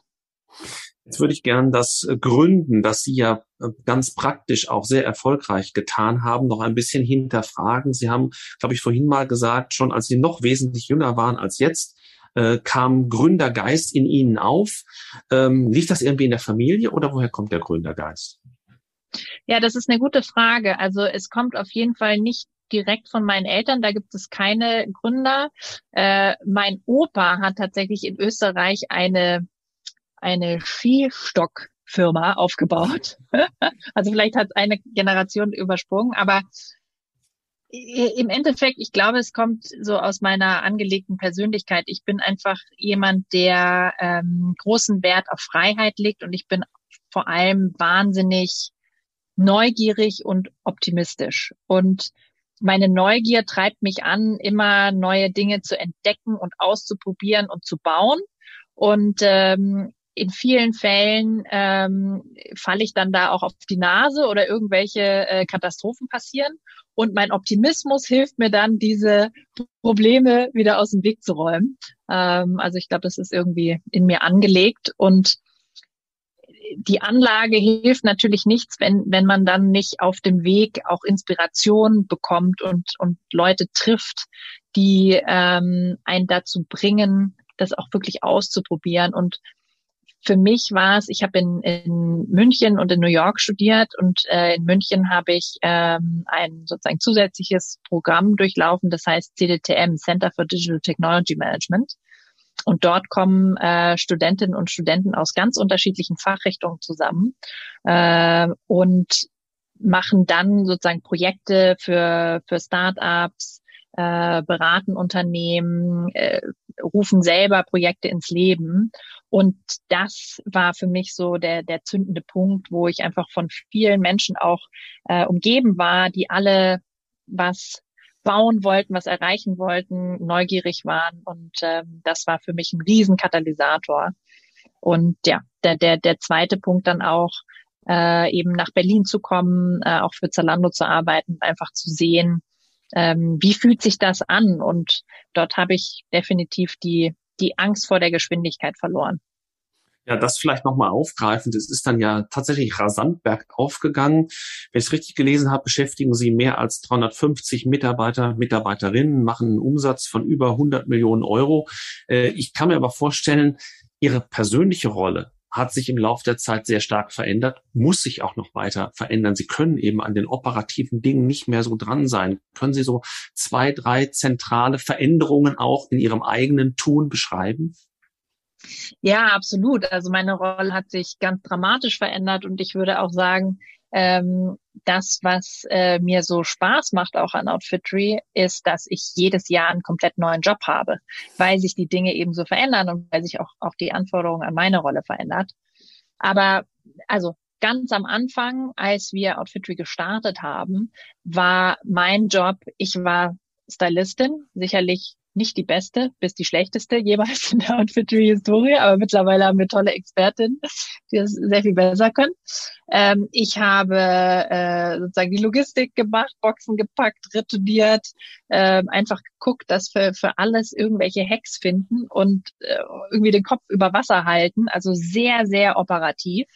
Jetzt würde ich gern das äh, Gründen, das Sie ja äh, ganz praktisch auch sehr erfolgreich getan haben, noch ein bisschen hinterfragen. Sie haben, glaube ich, vorhin mal gesagt, schon als Sie noch wesentlich jünger waren als jetzt, äh, kam Gründergeist in Ihnen auf. Ähm, liegt das irgendwie in der Familie oder woher kommt der Gründergeist? Ja, das ist eine gute Frage. Also es kommt auf jeden Fall nicht direkt von meinen Eltern, da gibt es keine Gründer. Äh, mein Opa hat tatsächlich in Österreich eine eine Skistockfirma aufgebaut. also vielleicht hat eine Generation übersprungen, aber im Endeffekt, ich glaube, es kommt so aus meiner angelegten Persönlichkeit. Ich bin einfach jemand, der ähm, großen Wert auf Freiheit legt und ich bin vor allem wahnsinnig neugierig und optimistisch. Und meine Neugier treibt mich an, immer neue Dinge zu entdecken und auszuprobieren und zu bauen. Und ähm, in vielen Fällen ähm, falle ich dann da auch auf die Nase oder irgendwelche äh, Katastrophen passieren. Und mein Optimismus hilft mir dann, diese Probleme wieder aus dem Weg zu räumen. Ähm, also ich glaube, das ist irgendwie in mir angelegt. Und die Anlage hilft natürlich nichts, wenn, wenn man dann nicht auf dem Weg auch Inspiration bekommt und, und Leute trifft, die ähm, einen dazu bringen, das auch wirklich auszuprobieren. Und für mich war es, ich habe in, in München und in New York studiert und äh, in München habe ich ähm, ein sozusagen zusätzliches Programm durchlaufen, das heißt CDTM, Center for Digital Technology Management. Und dort kommen äh, Studentinnen und Studenten aus ganz unterschiedlichen Fachrichtungen zusammen äh, und machen dann sozusagen Projekte für, für Startups, äh, beraten Unternehmen, äh, rufen selber Projekte ins Leben. Und das war für mich so der, der zündende Punkt, wo ich einfach von vielen Menschen auch äh, umgeben war, die alle was bauen wollten, was erreichen wollten, neugierig waren. Und ähm, das war für mich ein Riesenkatalysator. Und ja, der, der, der zweite Punkt dann auch, äh, eben nach Berlin zu kommen, äh, auch für Zalando zu arbeiten, einfach zu sehen, ähm, wie fühlt sich das an? Und dort habe ich definitiv die, die Angst vor der Geschwindigkeit verloren. Ja, das vielleicht nochmal aufgreifend. Es ist dann ja tatsächlich rasant bergauf gegangen. Wenn ich es richtig gelesen habe, beschäftigen Sie mehr als 350 Mitarbeiter, Mitarbeiterinnen, machen einen Umsatz von über 100 Millionen Euro. Äh, ich kann mir aber vorstellen, Ihre persönliche Rolle hat sich im Laufe der Zeit sehr stark verändert, muss sich auch noch weiter verändern. Sie können eben an den operativen Dingen nicht mehr so dran sein. Können Sie so zwei, drei zentrale Veränderungen auch in Ihrem eigenen Tun beschreiben? Ja, absolut. Also meine Rolle hat sich ganz dramatisch verändert und ich würde auch sagen, ähm, das, was äh, mir so Spaß macht auch an Outfittery, ist, dass ich jedes Jahr einen komplett neuen Job habe, weil sich die Dinge eben so verändern und weil sich auch, auch die Anforderungen an meine Rolle verändert. Aber also ganz am Anfang, als wir Outfittery gestartet haben, war mein Job, ich war Stylistin, sicherlich nicht die beste bis die schlechteste jeweils in der Outfittery-Historie, aber mittlerweile haben wir tolle Expertinnen, die das sehr viel besser können. Ähm, ich habe äh, sozusagen die Logistik gemacht, Boxen gepackt, retourniert, äh, einfach geguckt, dass wir für alles irgendwelche Hacks finden und äh, irgendwie den Kopf über Wasser halten, also sehr, sehr operativ.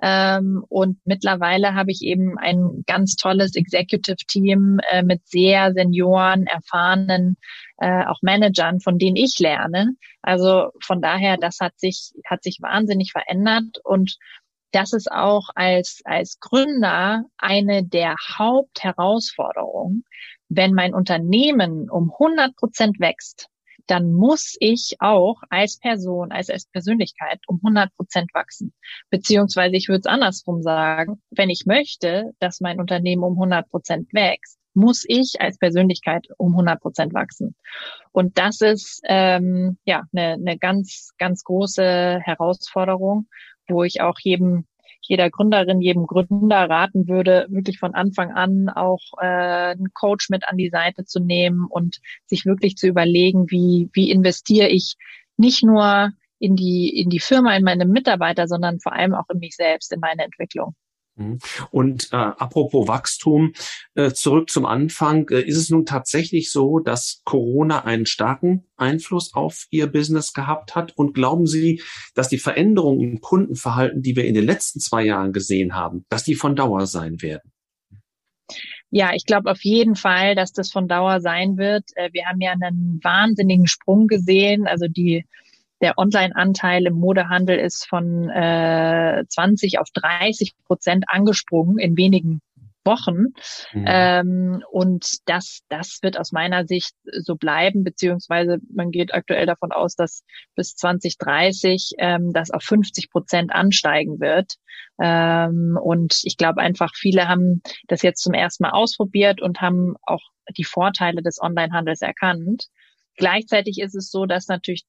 Ähm, und mittlerweile habe ich eben ein ganz tolles Executive Team äh, mit sehr senioren, erfahrenen äh, auch Managern, von denen ich lerne. Also von daher, das hat sich, hat sich wahnsinnig verändert und das ist auch als, als Gründer eine der Hauptherausforderungen, wenn mein Unternehmen um 100 Prozent wächst, dann muss ich auch als Person, als, als Persönlichkeit um 100 Prozent wachsen. Beziehungsweise ich würde es andersrum sagen, wenn ich möchte, dass mein Unternehmen um 100 Prozent wächst, muss ich als Persönlichkeit um 100 Prozent wachsen. Und das ist ähm, ja eine, eine ganz, ganz große Herausforderung, wo ich auch jedem jeder Gründerin, jedem Gründer raten würde, wirklich von Anfang an auch äh, einen Coach mit an die Seite zu nehmen und sich wirklich zu überlegen, wie, wie investiere ich nicht nur in die, in die Firma, in meine Mitarbeiter, sondern vor allem auch in mich selbst, in meine Entwicklung. Mhm. Und äh, apropos Wachstum, äh, zurück zum Anfang. Äh, ist es nun tatsächlich so, dass Corona einen starken Einfluss auf Ihr Business gehabt hat? Und glauben Sie, dass die Veränderungen im Kundenverhalten, die wir in den letzten zwei Jahren gesehen haben, dass die von Dauer sein werden? Ja, ich glaube auf jeden Fall, dass das von Dauer sein wird. Äh, wir haben ja einen wahnsinnigen Sprung gesehen. Also die der Online-Anteil im Modehandel ist von äh, 20 auf 30 Prozent angesprungen in wenigen Wochen. Mhm. Ähm, und das, das wird aus meiner Sicht so bleiben, beziehungsweise man geht aktuell davon aus, dass bis 2030 ähm, das auf 50 Prozent ansteigen wird. Ähm, und ich glaube einfach, viele haben das jetzt zum ersten Mal ausprobiert und haben auch die Vorteile des Onlinehandels erkannt. Gleichzeitig ist es so, dass natürlich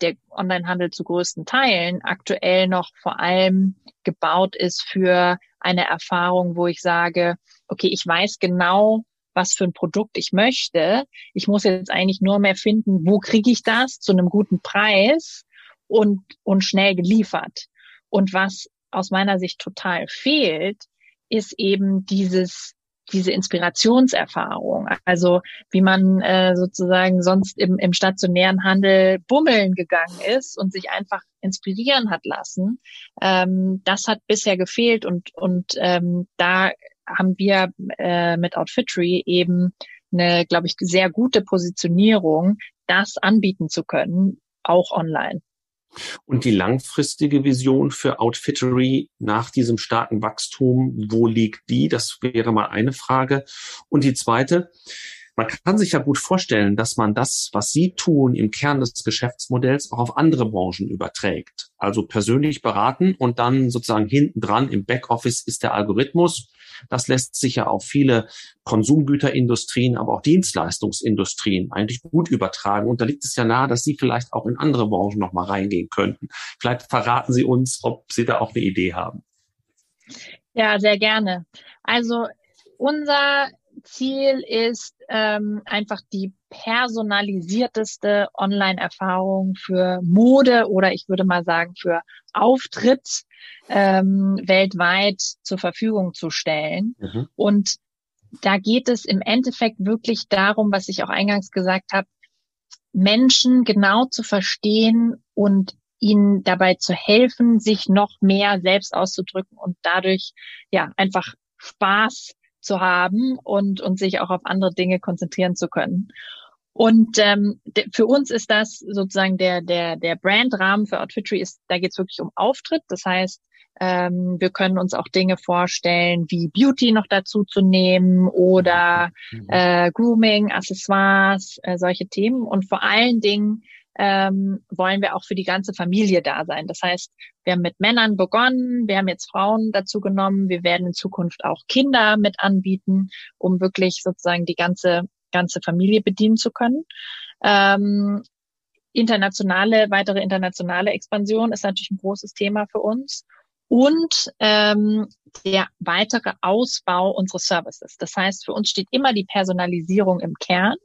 der Onlinehandel zu größten Teilen aktuell noch vor allem gebaut ist für eine Erfahrung, wo ich sage, okay, ich weiß genau, was für ein Produkt ich möchte. Ich muss jetzt eigentlich nur mehr finden, wo kriege ich das zu einem guten Preis und, und schnell geliefert. Und was aus meiner Sicht total fehlt, ist eben dieses diese Inspirationserfahrung, also wie man äh, sozusagen sonst im, im stationären Handel bummeln gegangen ist und sich einfach inspirieren hat lassen, ähm, das hat bisher gefehlt und und ähm, da haben wir äh, mit Outfittery eben eine, glaube ich, sehr gute Positionierung, das anbieten zu können, auch online. Und die langfristige Vision für Outfittery nach diesem starken Wachstum, wo liegt die? Das wäre mal eine Frage. Und die zweite, man kann sich ja gut vorstellen, dass man das, was Sie tun, im Kern des Geschäftsmodells auch auf andere Branchen überträgt. Also persönlich beraten und dann sozusagen hinten dran im Backoffice ist der Algorithmus. Das lässt sich ja auf viele Konsumgüterindustrien, aber auch Dienstleistungsindustrien eigentlich gut übertragen. Und da liegt es ja nahe, dass Sie vielleicht auch in andere Branchen nochmal reingehen könnten. Vielleicht verraten Sie uns, ob Sie da auch eine Idee haben. Ja, sehr gerne. Also unser Ziel ist ähm, einfach die personalisierteste Online-Erfahrung für Mode oder ich würde mal sagen für Auftritt ähm, weltweit zur Verfügung zu stellen. Mhm. Und da geht es im Endeffekt wirklich darum, was ich auch eingangs gesagt habe, Menschen genau zu verstehen und ihnen dabei zu helfen, sich noch mehr selbst auszudrücken und dadurch ja einfach Spaß zu haben und, und sich auch auf andere Dinge konzentrieren zu können. Und ähm, für uns ist das sozusagen der, der, der Brandrahmen für Outfitry ist, da geht es wirklich um Auftritt. Das heißt, ähm, wir können uns auch Dinge vorstellen, wie Beauty noch dazu zu nehmen oder mhm. äh, Grooming, Accessoires, äh, solche Themen. Und vor allen Dingen ähm, wollen wir auch für die ganze Familie da sein. Das heißt, wir haben mit Männern begonnen, wir haben jetzt Frauen dazu genommen, wir werden in Zukunft auch Kinder mit anbieten, um wirklich sozusagen die ganze ganze Familie bedienen zu können. Ähm, internationale, weitere internationale Expansion ist natürlich ein großes Thema für uns. Und ähm, der weitere Ausbau unseres Services. Das heißt, für uns steht immer die Personalisierung im Kern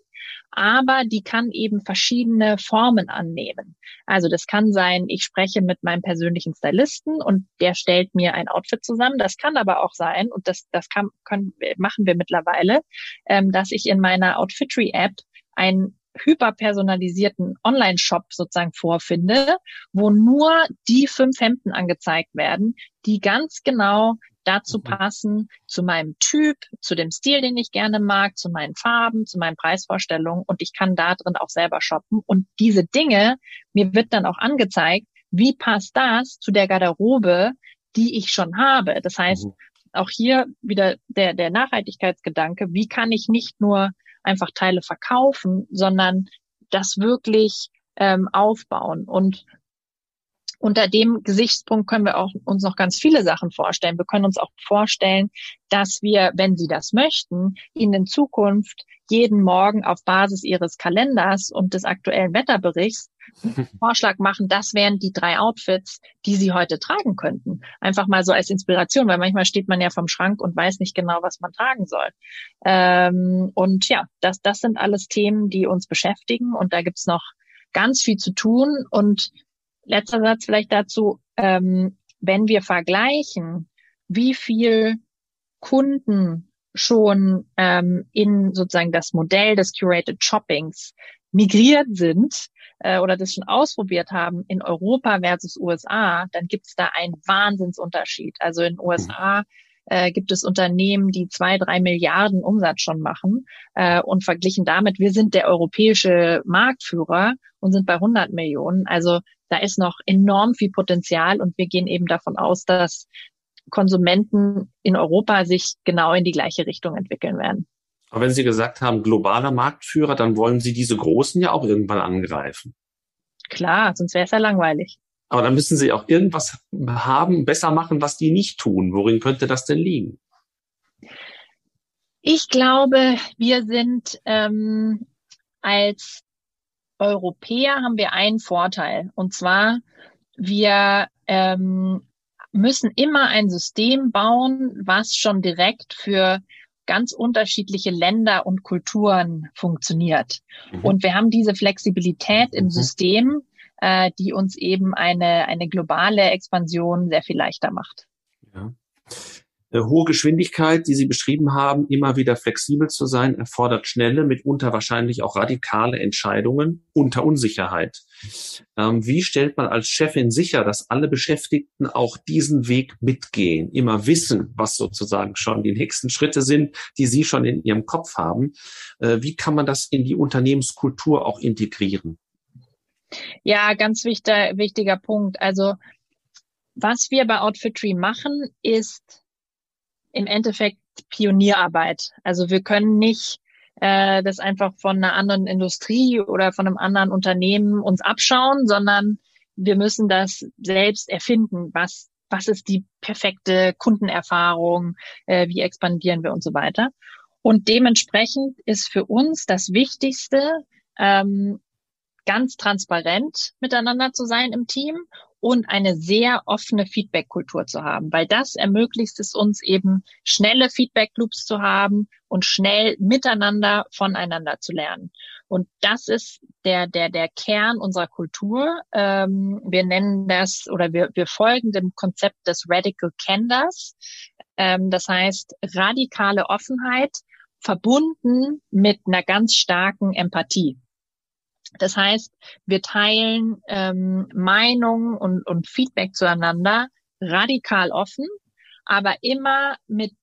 aber die kann eben verschiedene Formen annehmen. Also das kann sein, ich spreche mit meinem persönlichen Stylisten und der stellt mir ein Outfit zusammen. Das kann aber auch sein, und das, das kann, können, machen wir mittlerweile, ähm, dass ich in meiner Outfitry-App ein hyperpersonalisierten Online-Shop sozusagen vorfinde, wo nur die fünf Hemden angezeigt werden, die ganz genau dazu mhm. passen, zu meinem Typ, zu dem Stil, den ich gerne mag, zu meinen Farben, zu meinen Preisvorstellungen und ich kann da drin auch selber shoppen. Und diese Dinge, mir wird dann auch angezeigt, wie passt das zu der Garderobe, die ich schon habe. Das heißt, mhm. auch hier wieder der, der Nachhaltigkeitsgedanke, wie kann ich nicht nur einfach Teile verkaufen, sondern das wirklich ähm, aufbauen. Und unter dem Gesichtspunkt können wir auch uns noch ganz viele Sachen vorstellen. Wir können uns auch vorstellen, dass wir, wenn Sie das möchten, Ihnen in Zukunft jeden Morgen auf Basis Ihres Kalenders und des aktuellen Wetterberichts Vorschlag machen, das wären die drei Outfits, die Sie heute tragen könnten. Einfach mal so als Inspiration, weil manchmal steht man ja vom Schrank und weiß nicht genau, was man tragen soll. Ähm, und ja, das, das sind alles Themen, die uns beschäftigen und da gibt's noch ganz viel zu tun und letzter Satz vielleicht dazu, ähm, wenn wir vergleichen, wie viel Kunden schon ähm, in sozusagen das Modell des Curated Shoppings migriert sind äh, oder das schon ausprobiert haben in Europa versus USA, dann gibt es da einen Wahnsinnsunterschied. Also in USA äh, gibt es Unternehmen, die zwei, drei Milliarden Umsatz schon machen äh, und verglichen damit, wir sind der europäische Marktführer und sind bei 100 Millionen. Also da ist noch enorm viel Potenzial und wir gehen eben davon aus, dass Konsumenten in Europa sich genau in die gleiche Richtung entwickeln werden. Aber wenn Sie gesagt haben, globaler Marktführer, dann wollen Sie diese Großen ja auch irgendwann angreifen. Klar, sonst wäre es ja langweilig. Aber dann müssen Sie auch irgendwas haben, besser machen, was die nicht tun. Worin könnte das denn liegen? Ich glaube, wir sind ähm, als Europäer haben wir einen Vorteil. Und zwar, wir ähm, müssen immer ein System bauen, was schon direkt für ganz unterschiedliche Länder und Kulturen funktioniert. Mhm. Und wir haben diese Flexibilität im mhm. System, äh, die uns eben eine, eine globale Expansion sehr viel leichter macht. Ja. Hohe Geschwindigkeit, die Sie beschrieben haben, immer wieder flexibel zu sein, erfordert schnelle, mitunter wahrscheinlich auch radikale Entscheidungen unter Unsicherheit. Ähm, wie stellt man als Chefin sicher, dass alle Beschäftigten auch diesen Weg mitgehen, immer wissen, was sozusagen schon die nächsten Schritte sind, die Sie schon in Ihrem Kopf haben? Äh, wie kann man das in die Unternehmenskultur auch integrieren? Ja, ganz wichtiger, wichtiger Punkt. Also was wir bei Outfitry machen, ist im Endeffekt Pionierarbeit. Also wir können nicht äh, das einfach von einer anderen Industrie oder von einem anderen Unternehmen uns abschauen, sondern wir müssen das selbst erfinden. Was, was ist die perfekte Kundenerfahrung? Äh, wie expandieren wir und so weiter? Und dementsprechend ist für uns das Wichtigste, ähm, ganz transparent miteinander zu sein im Team und eine sehr offene Feedback-Kultur zu haben, weil das ermöglicht es uns eben schnelle Feedback-Loops zu haben und schnell miteinander voneinander zu lernen. Und das ist der, der, der Kern unserer Kultur. Ähm, wir nennen das oder wir, wir folgen dem Konzept des Radical Candors. Ähm, das heißt radikale Offenheit verbunden mit einer ganz starken Empathie. Das heißt, wir teilen ähm, Meinungen und, und Feedback zueinander radikal offen, aber immer mit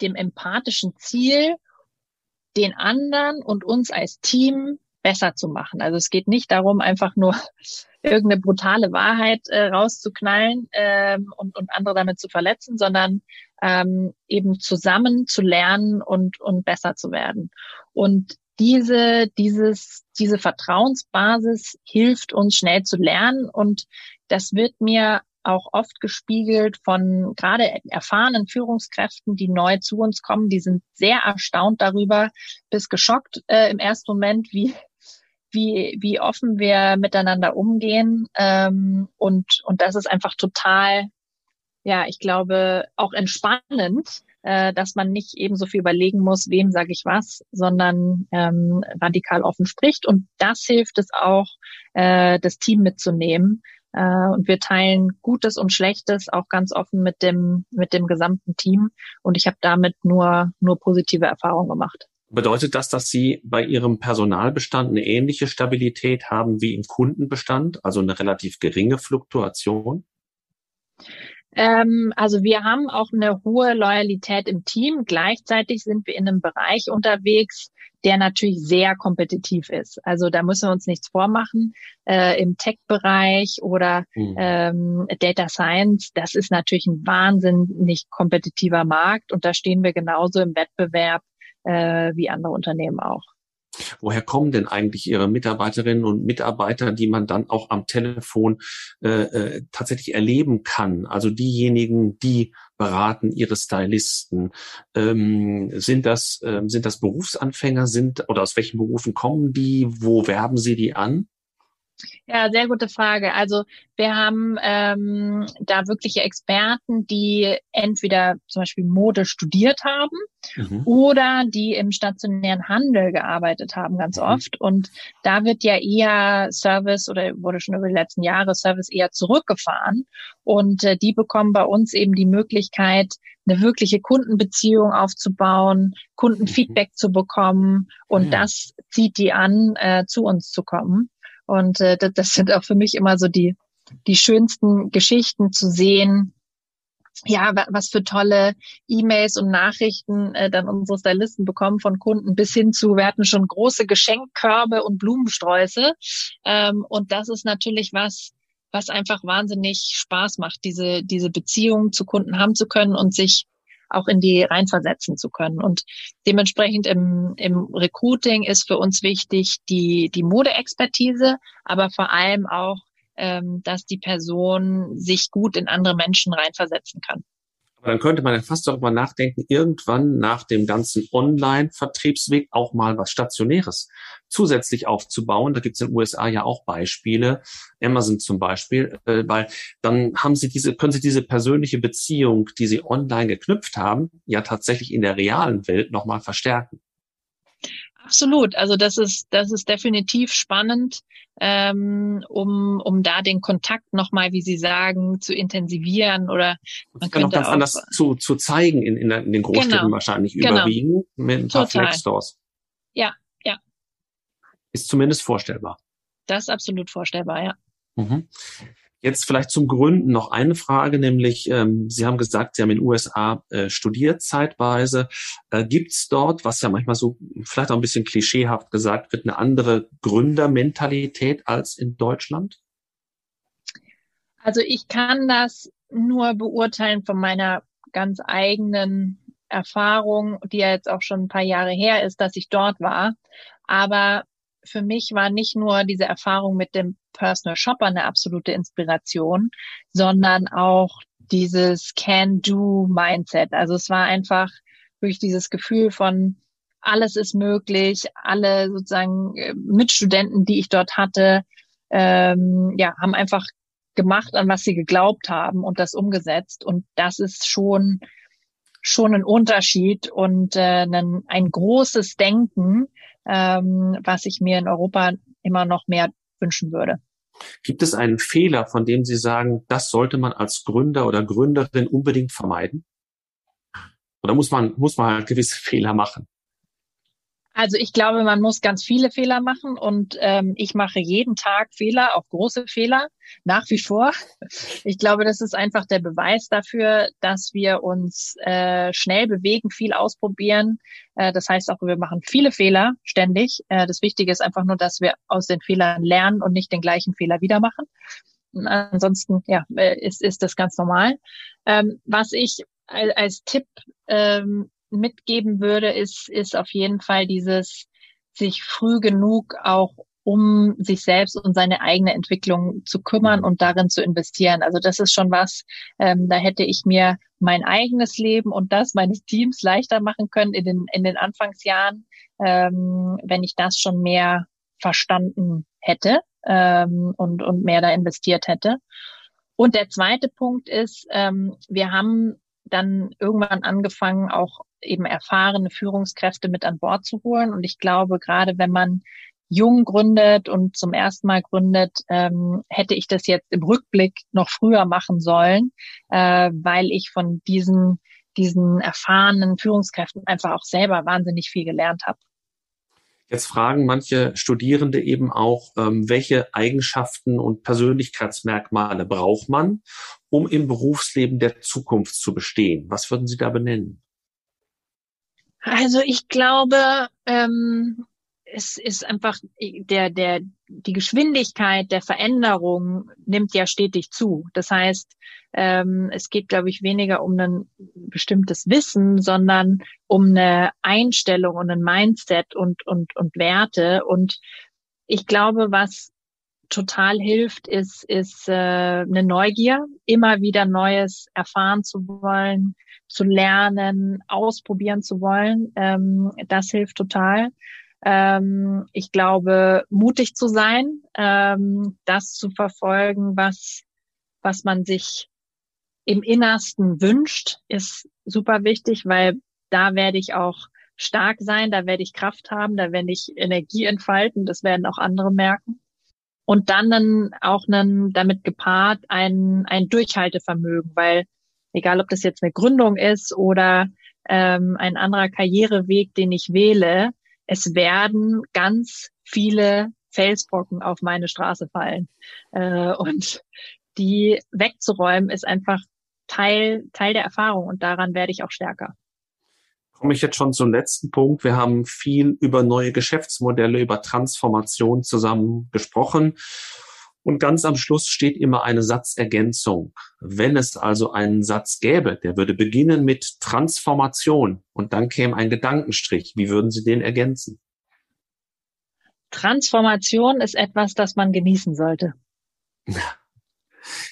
dem empathischen Ziel, den anderen und uns als Team besser zu machen. Also es geht nicht darum, einfach nur irgendeine brutale Wahrheit äh, rauszuknallen ähm, und, und andere damit zu verletzen, sondern ähm, eben zusammen zu lernen und, und besser zu werden. Und diese, dieses, diese Vertrauensbasis hilft uns schnell zu lernen und das wird mir auch oft gespiegelt von gerade erfahrenen Führungskräften, die neu zu uns kommen. Die sind sehr erstaunt darüber, bis geschockt äh, im ersten Moment, wie wie wie offen wir miteinander umgehen ähm, und und das ist einfach total, ja, ich glaube auch entspannend, äh, dass man nicht eben so viel überlegen muss, wem sage ich was, sondern ähm, radikal offen spricht. Und das hilft es auch, äh, das Team mitzunehmen. Äh, und wir teilen Gutes und Schlechtes auch ganz offen mit dem, mit dem gesamten Team. Und ich habe damit nur, nur positive Erfahrungen gemacht. Bedeutet das, dass Sie bei Ihrem Personalbestand eine ähnliche Stabilität haben wie im Kundenbestand, also eine relativ geringe Fluktuation? Ähm, also wir haben auch eine hohe Loyalität im Team. Gleichzeitig sind wir in einem Bereich unterwegs, der natürlich sehr kompetitiv ist. Also da müssen wir uns nichts vormachen. Äh, Im Tech-Bereich oder mhm. ähm, Data Science, das ist natürlich ein wahnsinnig kompetitiver Markt und da stehen wir genauso im Wettbewerb äh, wie andere Unternehmen auch. Woher kommen denn eigentlich Ihre Mitarbeiterinnen und Mitarbeiter, die man dann auch am Telefon äh, äh, tatsächlich erleben kann? Also diejenigen, die beraten Ihre Stylisten. Ähm, sind das äh, sind das Berufsanfänger? Sind oder aus welchen Berufen kommen die? Wo werben Sie die an? Ja, sehr gute Frage. Also wir haben ähm, da wirkliche Experten, die entweder zum Beispiel Mode studiert haben mhm. oder die im stationären Handel gearbeitet haben, ganz mhm. oft. Und da wird ja eher Service oder wurde schon über die letzten Jahre Service eher zurückgefahren. Und äh, die bekommen bei uns eben die Möglichkeit, eine wirkliche Kundenbeziehung aufzubauen, Kundenfeedback mhm. zu bekommen. Und ja. das zieht die an, äh, zu uns zu kommen. Und äh, das, sind auch für mich immer so die, die schönsten Geschichten zu sehen, ja, was für tolle E-Mails und Nachrichten äh, dann unsere Stylisten bekommen von Kunden bis hin zu, wir hatten schon große Geschenkkörbe und Blumensträuße. Ähm, und das ist natürlich was, was einfach wahnsinnig Spaß macht, diese, diese Beziehung zu Kunden haben zu können und sich auch in die reinversetzen zu können. Und dementsprechend im, im Recruiting ist für uns wichtig die, die Modeexpertise, aber vor allem auch, ähm, dass die Person sich gut in andere Menschen reinversetzen kann. Dann könnte man ja fast darüber nachdenken, irgendwann nach dem ganzen Online-Vertriebsweg auch mal was Stationäres zusätzlich aufzubauen. Da gibt es in den USA ja auch Beispiele, Amazon zum Beispiel, äh, weil dann haben sie diese, können sie diese persönliche Beziehung, die sie online geknüpft haben, ja tatsächlich in der realen Welt nochmal verstärken. Absolut. Also das ist, das ist definitiv spannend, ähm, um, um da den Kontakt nochmal, wie Sie sagen, zu intensivivieren oder man kann auch ganz anders zu, zu zeigen in, in, in den Großstädten genau. wahrscheinlich genau. überwiegen mit ein paar Flex-Stores. Ja, ja. Ist zumindest vorstellbar. Das ist absolut vorstellbar, ja. Mhm. Jetzt vielleicht zum Gründen noch eine Frage, nämlich ähm, Sie haben gesagt, Sie haben in den USA äh, studiert zeitweise. Äh, Gibt es dort, was ja manchmal so vielleicht auch ein bisschen klischeehaft gesagt wird, eine andere Gründermentalität als in Deutschland? Also ich kann das nur beurteilen von meiner ganz eigenen Erfahrung, die ja jetzt auch schon ein paar Jahre her ist, dass ich dort war. Aber für mich war nicht nur diese Erfahrung mit dem Personal Shopper eine absolute Inspiration, sondern auch dieses Can-Do-Mindset. Also es war einfach durch dieses Gefühl von alles ist möglich, alle sozusagen äh, Mitstudenten, die ich dort hatte, ähm, ja, haben einfach gemacht, an was sie geglaubt haben und das umgesetzt. Und das ist schon schon ein Unterschied und äh, ein, ein großes Denken, ähm, was ich mir in Europa immer noch mehr wünschen würde. Gibt es einen Fehler, von dem Sie sagen, das sollte man als Gründer oder Gründerin unbedingt vermeiden? Oder muss man, muss man halt gewisse Fehler machen? Also ich glaube, man muss ganz viele Fehler machen und ähm, ich mache jeden Tag Fehler, auch große Fehler, nach wie vor. Ich glaube, das ist einfach der Beweis dafür, dass wir uns äh, schnell bewegen, viel ausprobieren. Äh, das heißt auch, wir machen viele Fehler ständig. Äh, das Wichtige ist einfach nur, dass wir aus den Fehlern lernen und nicht den gleichen Fehler wieder machen. Ansonsten ja, äh, ist, ist das ganz normal. Ähm, was ich als Tipp ähm, mitgeben würde, ist, ist auf jeden Fall dieses, sich früh genug auch um sich selbst und seine eigene Entwicklung zu kümmern mhm. und darin zu investieren. Also das ist schon was, ähm, da hätte ich mir mein eigenes Leben und das meines Teams leichter machen können in den, in den Anfangsjahren, ähm, wenn ich das schon mehr verstanden hätte ähm, und, und mehr da investiert hätte. Und der zweite Punkt ist, ähm, wir haben dann irgendwann angefangen, auch eben erfahrene Führungskräfte mit an Bord zu holen. Und ich glaube, gerade wenn man jung gründet und zum ersten Mal gründet, ähm, hätte ich das jetzt im Rückblick noch früher machen sollen, äh, weil ich von diesen, diesen erfahrenen Führungskräften einfach auch selber wahnsinnig viel gelernt habe. Jetzt fragen manche Studierende eben auch, ähm, welche Eigenschaften und Persönlichkeitsmerkmale braucht man, um im Berufsleben der Zukunft zu bestehen? Was würden Sie da benennen? Also ich glaube, ähm, es ist einfach der, der, die Geschwindigkeit der Veränderung nimmt ja stetig zu. Das heißt, ähm, es geht, glaube ich, weniger um ein bestimmtes Wissen, sondern um eine Einstellung und ein Mindset und, und, und Werte. Und ich glaube, was total hilft, ist, ist äh, eine Neugier, immer wieder Neues erfahren zu wollen, zu lernen, ausprobieren zu wollen. Ähm, das hilft total. Ähm, ich glaube, mutig zu sein, ähm, das zu verfolgen, was, was man sich im Innersten wünscht, ist super wichtig, weil da werde ich auch stark sein, da werde ich Kraft haben, da werde ich Energie entfalten, das werden auch andere merken. Und dann, dann auch einen, damit gepaart ein, ein Durchhaltevermögen, weil egal ob das jetzt eine Gründung ist oder ähm, ein anderer Karriereweg, den ich wähle, es werden ganz viele Felsbrocken auf meine Straße fallen. Äh, und die wegzuräumen ist einfach Teil, Teil der Erfahrung und daran werde ich auch stärker. Komme ich jetzt schon zum letzten Punkt. Wir haben viel über neue Geschäftsmodelle, über Transformation zusammen gesprochen. Und ganz am Schluss steht immer eine Satzergänzung. Wenn es also einen Satz gäbe, der würde beginnen mit Transformation und dann käme ein Gedankenstrich. Wie würden Sie den ergänzen? Transformation ist etwas, das man genießen sollte.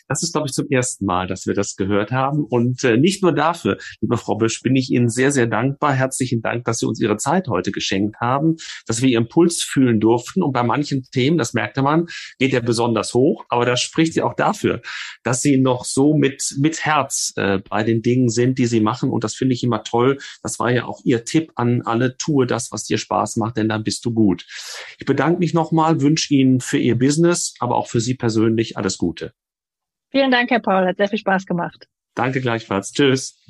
Das ist, glaube ich, zum ersten Mal, dass wir das gehört haben. Und äh, nicht nur dafür, liebe Frau Bösch, bin ich Ihnen sehr, sehr dankbar. Herzlichen Dank, dass Sie uns Ihre Zeit heute geschenkt haben, dass wir Ihren Puls fühlen durften. Und bei manchen Themen, das merkte man, geht er besonders hoch. Aber das spricht ja auch dafür, dass Sie noch so mit, mit Herz äh, bei den Dingen sind, die Sie machen. Und das finde ich immer toll. Das war ja auch Ihr Tipp an alle, tue das, was dir Spaß macht, denn dann bist du gut. Ich bedanke mich nochmal, wünsche Ihnen für Ihr Business, aber auch für Sie persönlich alles Gute. Vielen Dank, Herr Paul. Hat sehr viel Spaß gemacht. Danke gleichfalls. Tschüss.